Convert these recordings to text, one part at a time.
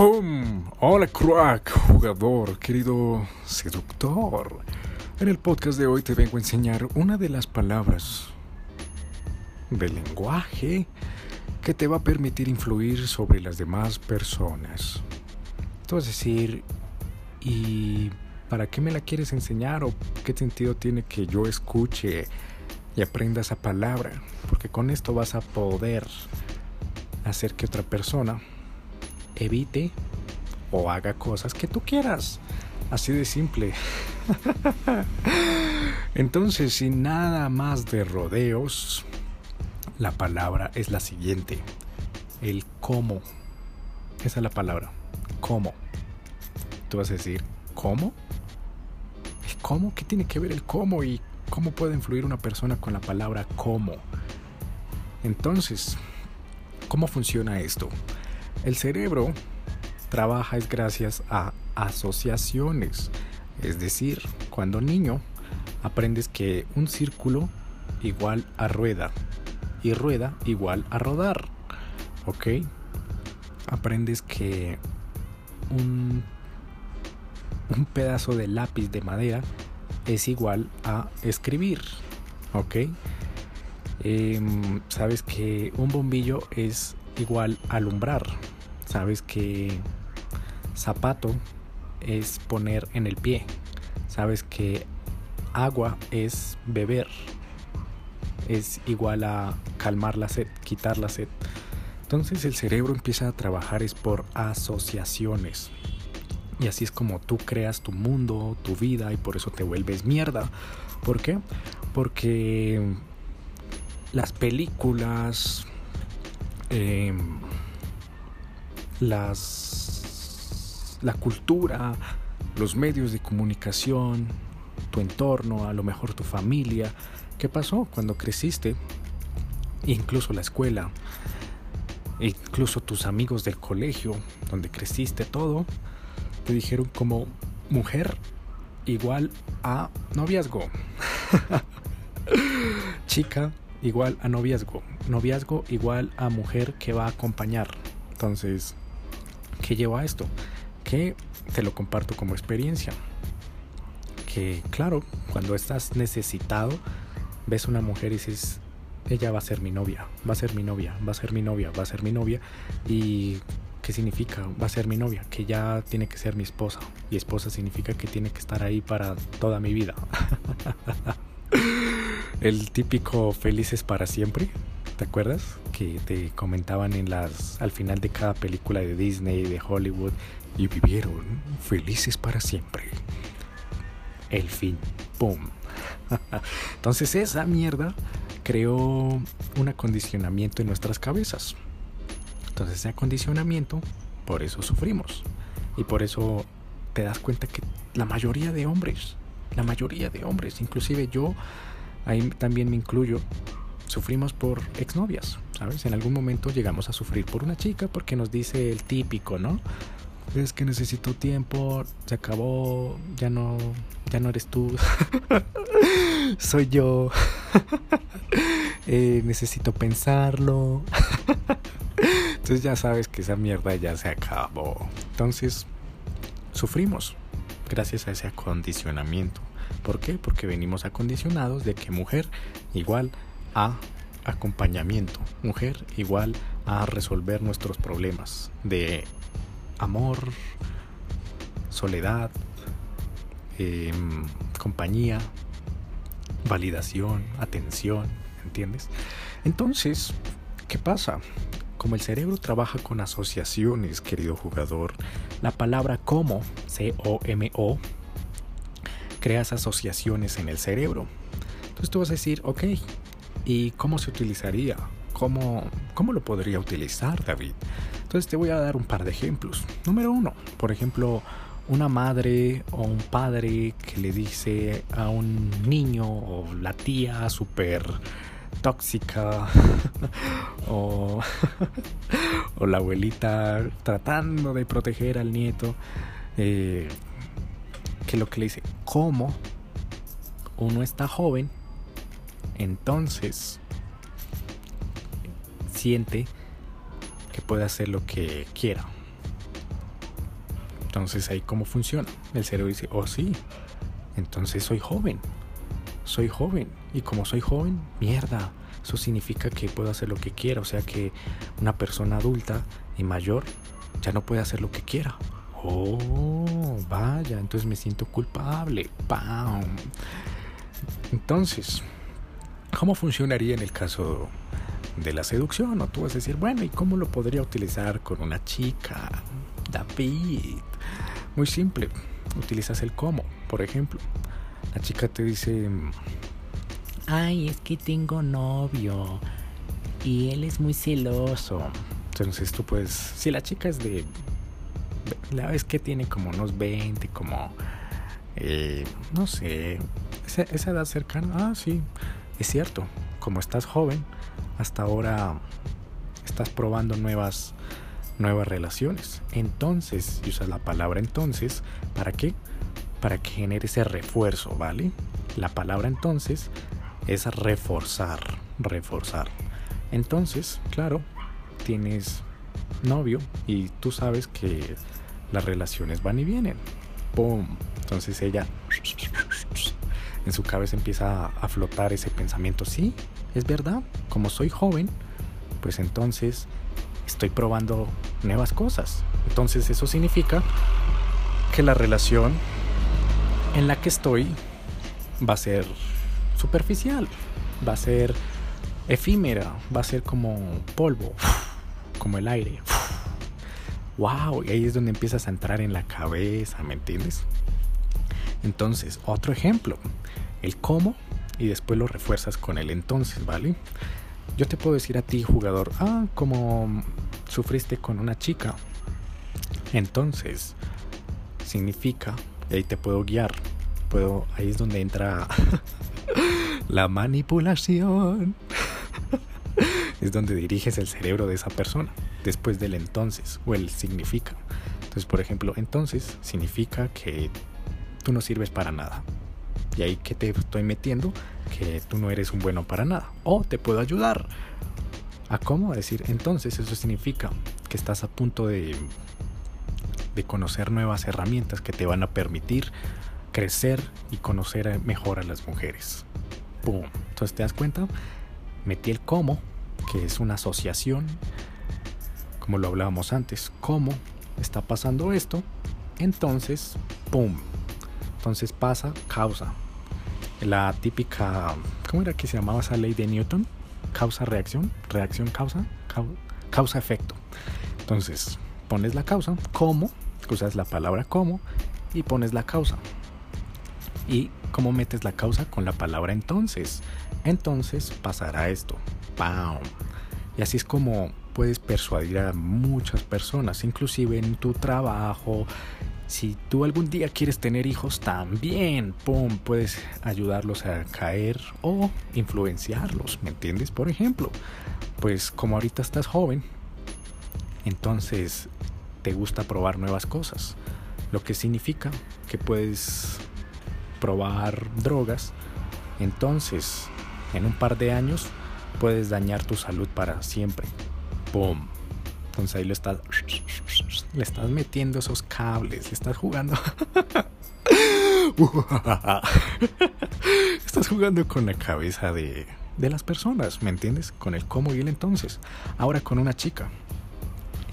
Hola crack, jugador, querido seductor. En el podcast de hoy te vengo a enseñar una de las palabras del lenguaje que te va a permitir influir sobre las demás personas. Tú vas a decir, ¿y para qué me la quieres enseñar o qué sentido tiene que yo escuche y aprenda esa palabra? Porque con esto vas a poder hacer que otra persona evite o haga cosas que tú quieras. Así de simple. Entonces, sin nada más de rodeos, la palabra es la siguiente. El cómo. Esa es la palabra. ¿Cómo? Tú vas a decir, ¿cómo? ¿El cómo? ¿Qué tiene que ver el cómo y cómo puede influir una persona con la palabra cómo? Entonces, ¿cómo funciona esto? El cerebro trabaja es gracias a asociaciones. Es decir, cuando niño aprendes que un círculo igual a rueda y rueda igual a rodar. ¿Ok? Aprendes que un, un pedazo de lápiz de madera es igual a escribir. ¿Ok? Em, sabes que un bombillo es igual alumbrar. Sabes que zapato es poner en el pie. Sabes que agua es beber. Es igual a calmar la sed, quitar la sed. Entonces el cerebro empieza a trabajar es por asociaciones. Y así es como tú creas tu mundo, tu vida y por eso te vuelves mierda. ¿Por qué? Porque las películas, eh, las, la cultura, los medios de comunicación, tu entorno, a lo mejor tu familia. ¿Qué pasó cuando creciste? Incluso la escuela, incluso tus amigos del colegio, donde creciste todo, te dijeron como mujer igual a noviazgo. Chica igual a noviazgo. Noviazgo igual a mujer que va a acompañar. Entonces, ¿qué lleva a esto? Que te lo comparto como experiencia. Que claro, cuando estás necesitado, ves una mujer y dices, ella va a ser mi novia, va a ser mi novia, va a ser mi novia, va a ser mi novia. ¿Y qué significa? Va a ser mi novia, que ya tiene que ser mi esposa. Y esposa significa que tiene que estar ahí para toda mi vida. El típico felices para siempre. ¿Te acuerdas? Que te comentaban en las al final de cada película de Disney, de Hollywood, y vivieron felices para siempre. El fin. ¡Pum! Entonces esa mierda creó un acondicionamiento en nuestras cabezas. Entonces ese acondicionamiento, por eso sufrimos. Y por eso te das cuenta que la mayoría de hombres, la mayoría de hombres, inclusive yo, ahí también me incluyo, sufrimos por exnovias, ¿sabes? En algún momento llegamos a sufrir por una chica porque nos dice el típico, ¿no? Es que necesito tiempo, se acabó, ya no, ya no eres tú, soy yo, eh, necesito pensarlo. Entonces ya sabes que esa mierda ya se acabó. Entonces, sufrimos gracias a ese acondicionamiento. ¿Por qué? Porque venimos acondicionados de que mujer igual a acompañamiento. Mujer igual a resolver nuestros problemas de amor, soledad, em, compañía, validación, atención, ¿entiendes? Entonces, ¿qué pasa? Como el cerebro trabaja con asociaciones, querido jugador, la palabra como, C-O-M-O, creas asociaciones en el cerebro. Entonces tú vas a decir, ok, ¿Y cómo se utilizaría? ¿Cómo, ¿Cómo lo podría utilizar David? Entonces te voy a dar un par de ejemplos. Número uno, por ejemplo, una madre o un padre que le dice a un niño o la tía súper tóxica o, o, la abuelita tratando de proteger al nieto eh, que lo que le dice, ¿cómo uno está joven entonces siente que puede hacer lo que quiera. Entonces ahí cómo funciona. El cerebro dice, oh sí, entonces soy joven. Soy joven. Y como soy joven, mierda. Eso significa que puedo hacer lo que quiera. O sea que una persona adulta y mayor ya no puede hacer lo que quiera. Oh, vaya, entonces me siento culpable. ¡Pam! Entonces, ¿cómo funcionaría en el caso de la seducción? O tú vas a decir, bueno, ¿y cómo lo podría utilizar con una chica? David. Muy simple. Utilizas el cómo, por ejemplo. La chica te dice, ay, es que tengo novio y él es muy celoso. Entonces tú puedes, si la chica es de, la vez que tiene como unos 20, como, eh, no sé, esa, esa edad cercana, ah, sí, es cierto, como estás joven, hasta ahora estás probando nuevas nuevas relaciones. Entonces, y usas la palabra entonces, ¿para qué? Para que genere ese refuerzo, ¿vale? La palabra entonces es reforzar, reforzar. Entonces, claro, tienes novio y tú sabes que las relaciones van y vienen. ¡Pum! Entonces ella en su cabeza empieza a flotar ese pensamiento. Sí, es verdad, como soy joven, pues entonces estoy probando nuevas cosas. Entonces eso significa que la relación en la que estoy va a ser superficial, va a ser efímera, va a ser como polvo, como el aire. Wow, y ahí es donde empiezas a entrar en la cabeza, ¿me entiendes? Entonces, otro ejemplo, el cómo y después lo refuerzas con el entonces, ¿vale? Yo te puedo decir a ti, jugador, ah, como sufriste con una chica, entonces significa, y ahí te puedo guiar, puedo, ahí es donde entra la manipulación. es donde diriges el cerebro de esa persona, después del entonces, o el significa. Entonces, por ejemplo, entonces significa que tú no sirves para nada. Y ahí que te estoy metiendo que tú no eres un bueno para nada. O te puedo ayudar. ¿A cómo? decir, entonces eso significa que estás a punto de, de conocer nuevas herramientas que te van a permitir crecer y conocer mejor a las mujeres. ¡Pum! Entonces te das cuenta, metí el cómo, que es una asociación, como lo hablábamos antes, cómo está pasando esto, entonces, ¡pum! Entonces pasa causa. La típica, ¿cómo era que se llamaba esa ley de Newton? Causa-reacción, reacción-causa, causa-efecto. Entonces, pones la causa, como, usas la palabra como, y pones la causa. ¿Y cómo metes la causa? Con la palabra entonces. Entonces pasará esto. ¡Pam! Y así es como puedes persuadir a muchas personas, inclusive en tu trabajo, si tú algún día quieres tener hijos, también, ¡pum!, puedes ayudarlos a caer o influenciarlos, ¿me entiendes? Por ejemplo, pues como ahorita estás joven, entonces te gusta probar nuevas cosas, lo que significa que puedes probar drogas, entonces en un par de años puedes dañar tu salud para siempre. ¡Pum! Entonces ahí lo estás, le estás metiendo esos cables, le estás jugando. estás jugando con la cabeza de, de las personas, ¿me entiendes? Con el cómo y el entonces. Ahora con una chica.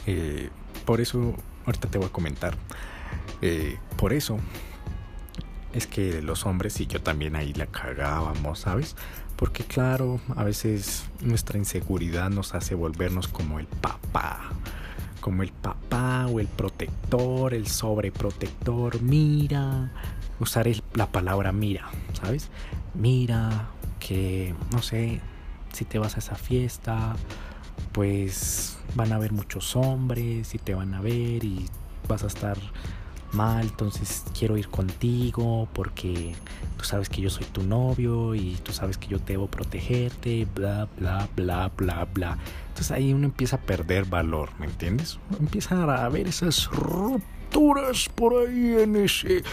Eh, por eso, ahorita te voy a comentar. Eh, por eso es que los hombres y yo también ahí la cagábamos, ¿sabes? Porque claro, a veces nuestra inseguridad nos hace volvernos como el papá, como el papá o el protector, el sobreprotector, mira, usar la palabra mira, ¿sabes? Mira que, no sé, si te vas a esa fiesta, pues van a haber muchos hombres y te van a ver y vas a estar entonces quiero ir contigo porque tú sabes que yo soy tu novio y tú sabes que yo debo protegerte, bla, bla, bla, bla, bla. Entonces ahí uno empieza a perder valor, ¿me entiendes? Empieza a ver esas rupturas por ahí en ese...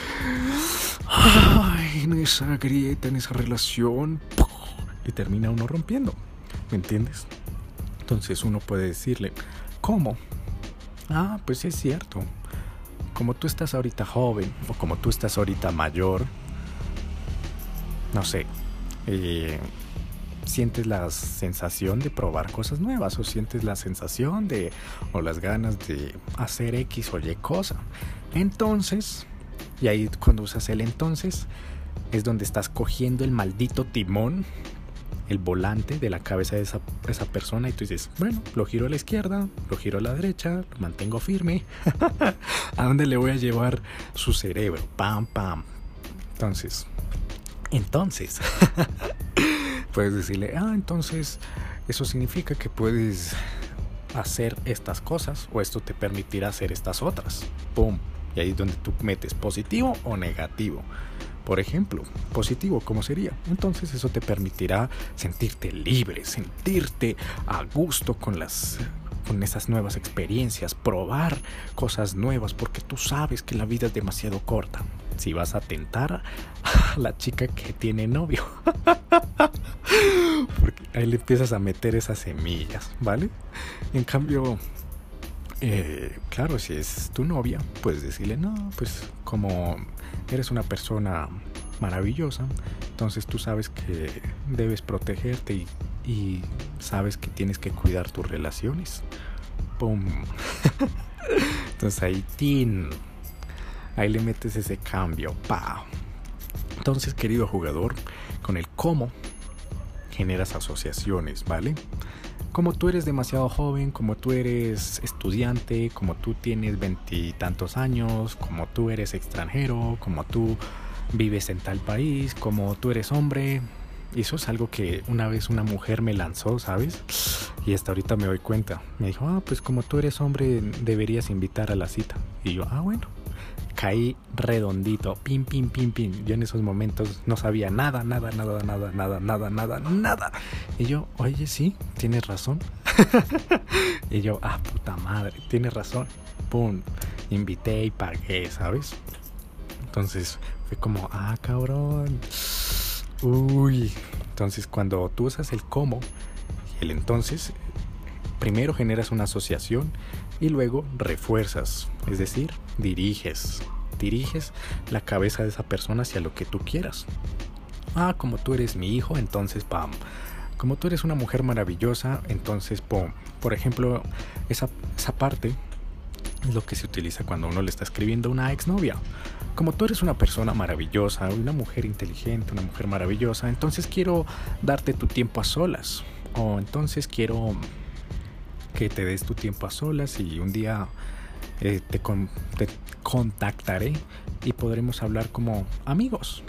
Ay, en esa grieta, en esa relación. Y termina uno rompiendo, ¿me entiendes? Entonces uno puede decirle, ¿cómo? Ah, pues es cierto como tú estás ahorita joven o como tú estás ahorita mayor, no sé, eh, sientes la sensación de probar cosas nuevas o sientes la sensación de o las ganas de hacer X o Y cosa. Entonces, y ahí cuando usas el entonces, es donde estás cogiendo el maldito timón, el volante de la cabeza de esa, esa persona y tú dices, bueno, lo giro a la izquierda, lo giro a la derecha, lo mantengo firme. ¿A dónde le voy a llevar su cerebro? Pam, pam. Entonces, entonces, puedes decirle, ah, entonces eso significa que puedes hacer estas cosas o esto te permitirá hacer estas otras. ¡Pum! Y ahí es donde tú metes positivo o negativo. Por ejemplo, positivo, ¿cómo sería? Entonces eso te permitirá sentirte libre, sentirte a gusto con las con esas nuevas experiencias, probar cosas nuevas, porque tú sabes que la vida es demasiado corta. Si vas a tentar a la chica que tiene novio, porque ahí le empiezas a meter esas semillas, ¿vale? En cambio, eh, claro, si es tu novia, puedes decirle, no, pues como eres una persona maravillosa, entonces tú sabes que debes protegerte y, y sabes que tienes que cuidar tus relaciones. ¡Pum! entonces ahí, tin, ahí le metes ese cambio, pa. Entonces, querido jugador, con el cómo generas asociaciones, ¿vale? Como tú eres demasiado joven, como tú eres estudiante, como tú tienes veintitantos años, como tú eres extranjero, como tú vives en tal país, como tú eres hombre. Y eso es algo que una vez una mujer me lanzó, ¿sabes? Y hasta ahorita me doy cuenta. Me dijo, ah, pues como tú eres hombre, deberías invitar a la cita. Y yo, ah, bueno caí redondito, pim, pim, pim, pim. Yo en esos momentos no sabía nada, nada, nada, nada, nada, nada, nada, nada. Y yo, oye, sí, tienes razón. y yo, ah, puta madre, tienes razón. Pum, invité y pagué, ¿sabes? Entonces fue como, ah, cabrón. Uy. Entonces cuando tú usas el cómo el entonces, primero generas una asociación y luego refuerzas, es decir, diriges, diriges la cabeza de esa persona hacia lo que tú quieras. Ah, como tú eres mi hijo, entonces pam. Como tú eres una mujer maravillosa, entonces pum. Por ejemplo, esa, esa parte es lo que se utiliza cuando uno le está escribiendo a una exnovia. Como tú eres una persona maravillosa, una mujer inteligente, una mujer maravillosa, entonces quiero darte tu tiempo a solas. O entonces quiero que te des tu tiempo a solas y un día eh, te, contactaré y podremos hablar como amigos.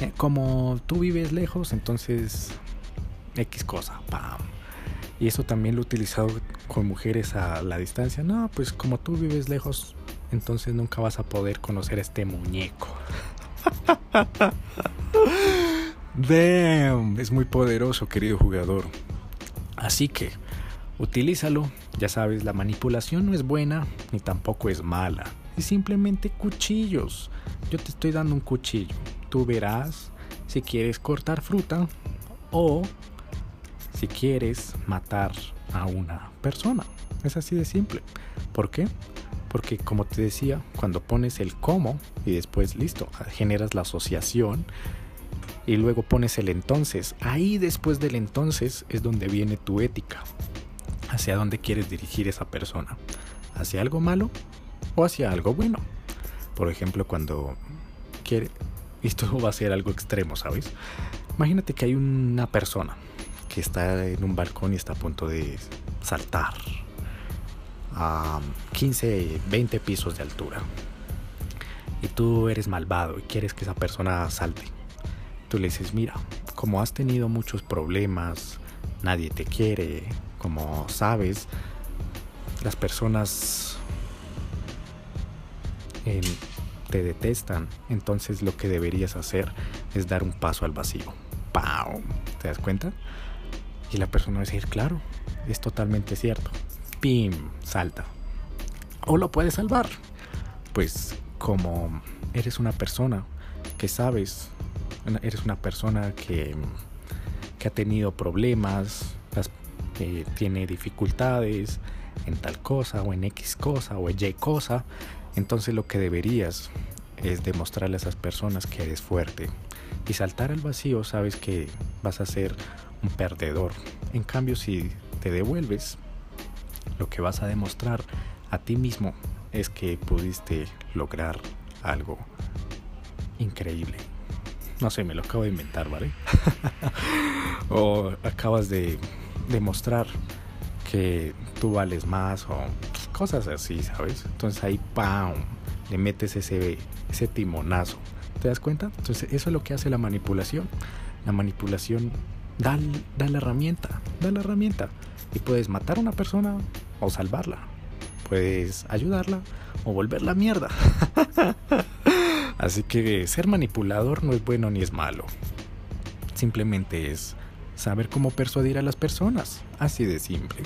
Eh, como tú vives lejos, entonces X cosa. Y eso también lo he utilizado con mujeres a la distancia. No, pues como tú vives lejos, entonces nunca vas a poder conocer a este muñeco. Damn, es muy poderoso, querido jugador. Así que Utilízalo, ya sabes, la manipulación no es buena ni tampoco es mala. Es simplemente cuchillos. Yo te estoy dando un cuchillo. Tú verás si quieres cortar fruta o si quieres matar a una persona. Es así de simple. ¿Por qué? Porque como te decía, cuando pones el cómo y después listo, generas la asociación y luego pones el entonces, ahí después del entonces es donde viene tu ética hacia dónde quieres dirigir esa persona, hacia algo malo o hacia algo bueno. Por ejemplo, cuando quiere, esto va a ser algo extremo, ¿sabes? Imagínate que hay una persona que está en un balcón y está a punto de saltar a 15, 20 pisos de altura. Y tú eres malvado y quieres que esa persona salte. Tú le dices, mira, como has tenido muchos problemas, nadie te quiere, como sabes, las personas te detestan. Entonces lo que deberías hacer es dar un paso al vacío. ¡Pau! ¿Te das cuenta? Y la persona va a decir, claro, es totalmente cierto. ¡Pim! Salta. O lo puedes salvar. Pues como eres una persona que sabes, eres una persona que, que ha tenido problemas, tiene dificultades en tal cosa o en X cosa o en Y cosa, Entonces lo que deberías es demostrarle a esas personas que eres fuerte. Y saltar al vacío sabes que vas a ser un perdedor. En cambio, si te devuelves, lo que vas a demostrar a ti mismo es que pudiste lograr algo increíble. No sé, me lo acabo de inventar, ¿vale? o acabas de demostrar que tú vales más o cosas así, ¿sabes? Entonces ahí, ¡pam! Le metes ese, ese timonazo. ¿Te das cuenta? Entonces eso es lo que hace la manipulación. La manipulación da, da la herramienta, da la herramienta. Y puedes matar a una persona o salvarla. Puedes ayudarla o volverla mierda. Así que ser manipulador no es bueno ni es malo. Simplemente es saber cómo persuadir a las personas. Así de simple.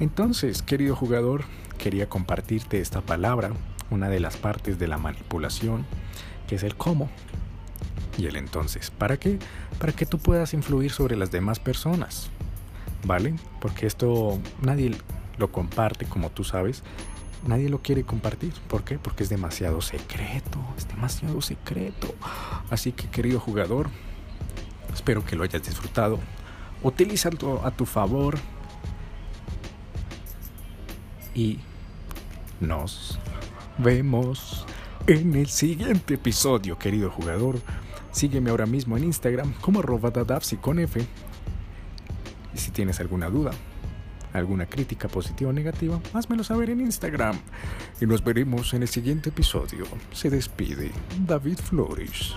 Entonces, querido jugador, quería compartirte esta palabra, una de las partes de la manipulación, que es el cómo y el entonces. ¿Para qué? Para que tú puedas influir sobre las demás personas. ¿Vale? Porque esto nadie lo comparte, como tú sabes. Nadie lo quiere compartir. ¿Por qué? Porque es demasiado secreto. Es demasiado secreto. Así que, querido jugador, espero que lo hayas disfrutado. Utilízalo a tu favor y nos vemos en el siguiente episodio, querido jugador. Sígueme ahora mismo en Instagram como arroba con. Y si tienes alguna duda, alguna crítica positiva o negativa, házmelo saber en Instagram. Y nos veremos en el siguiente episodio. Se despide David Flores.